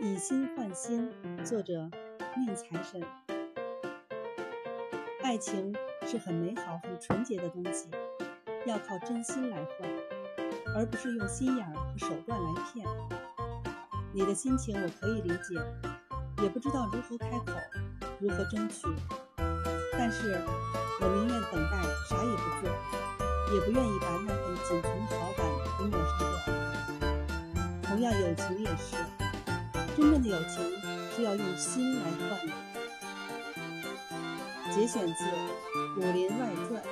以心换心，作者宁财神。爱情是很美好、很纯洁的东西，要靠真心来换，而不是用心眼儿和手段来骗。你的心情我可以理解，也不知道如何开口，如何争取，但是我宁愿等待，啥也不做，也不愿意把那份仅存的好感给抹杀掉。同样，友情也是。真正的友情是要用心来换的。节选自《武林外传》。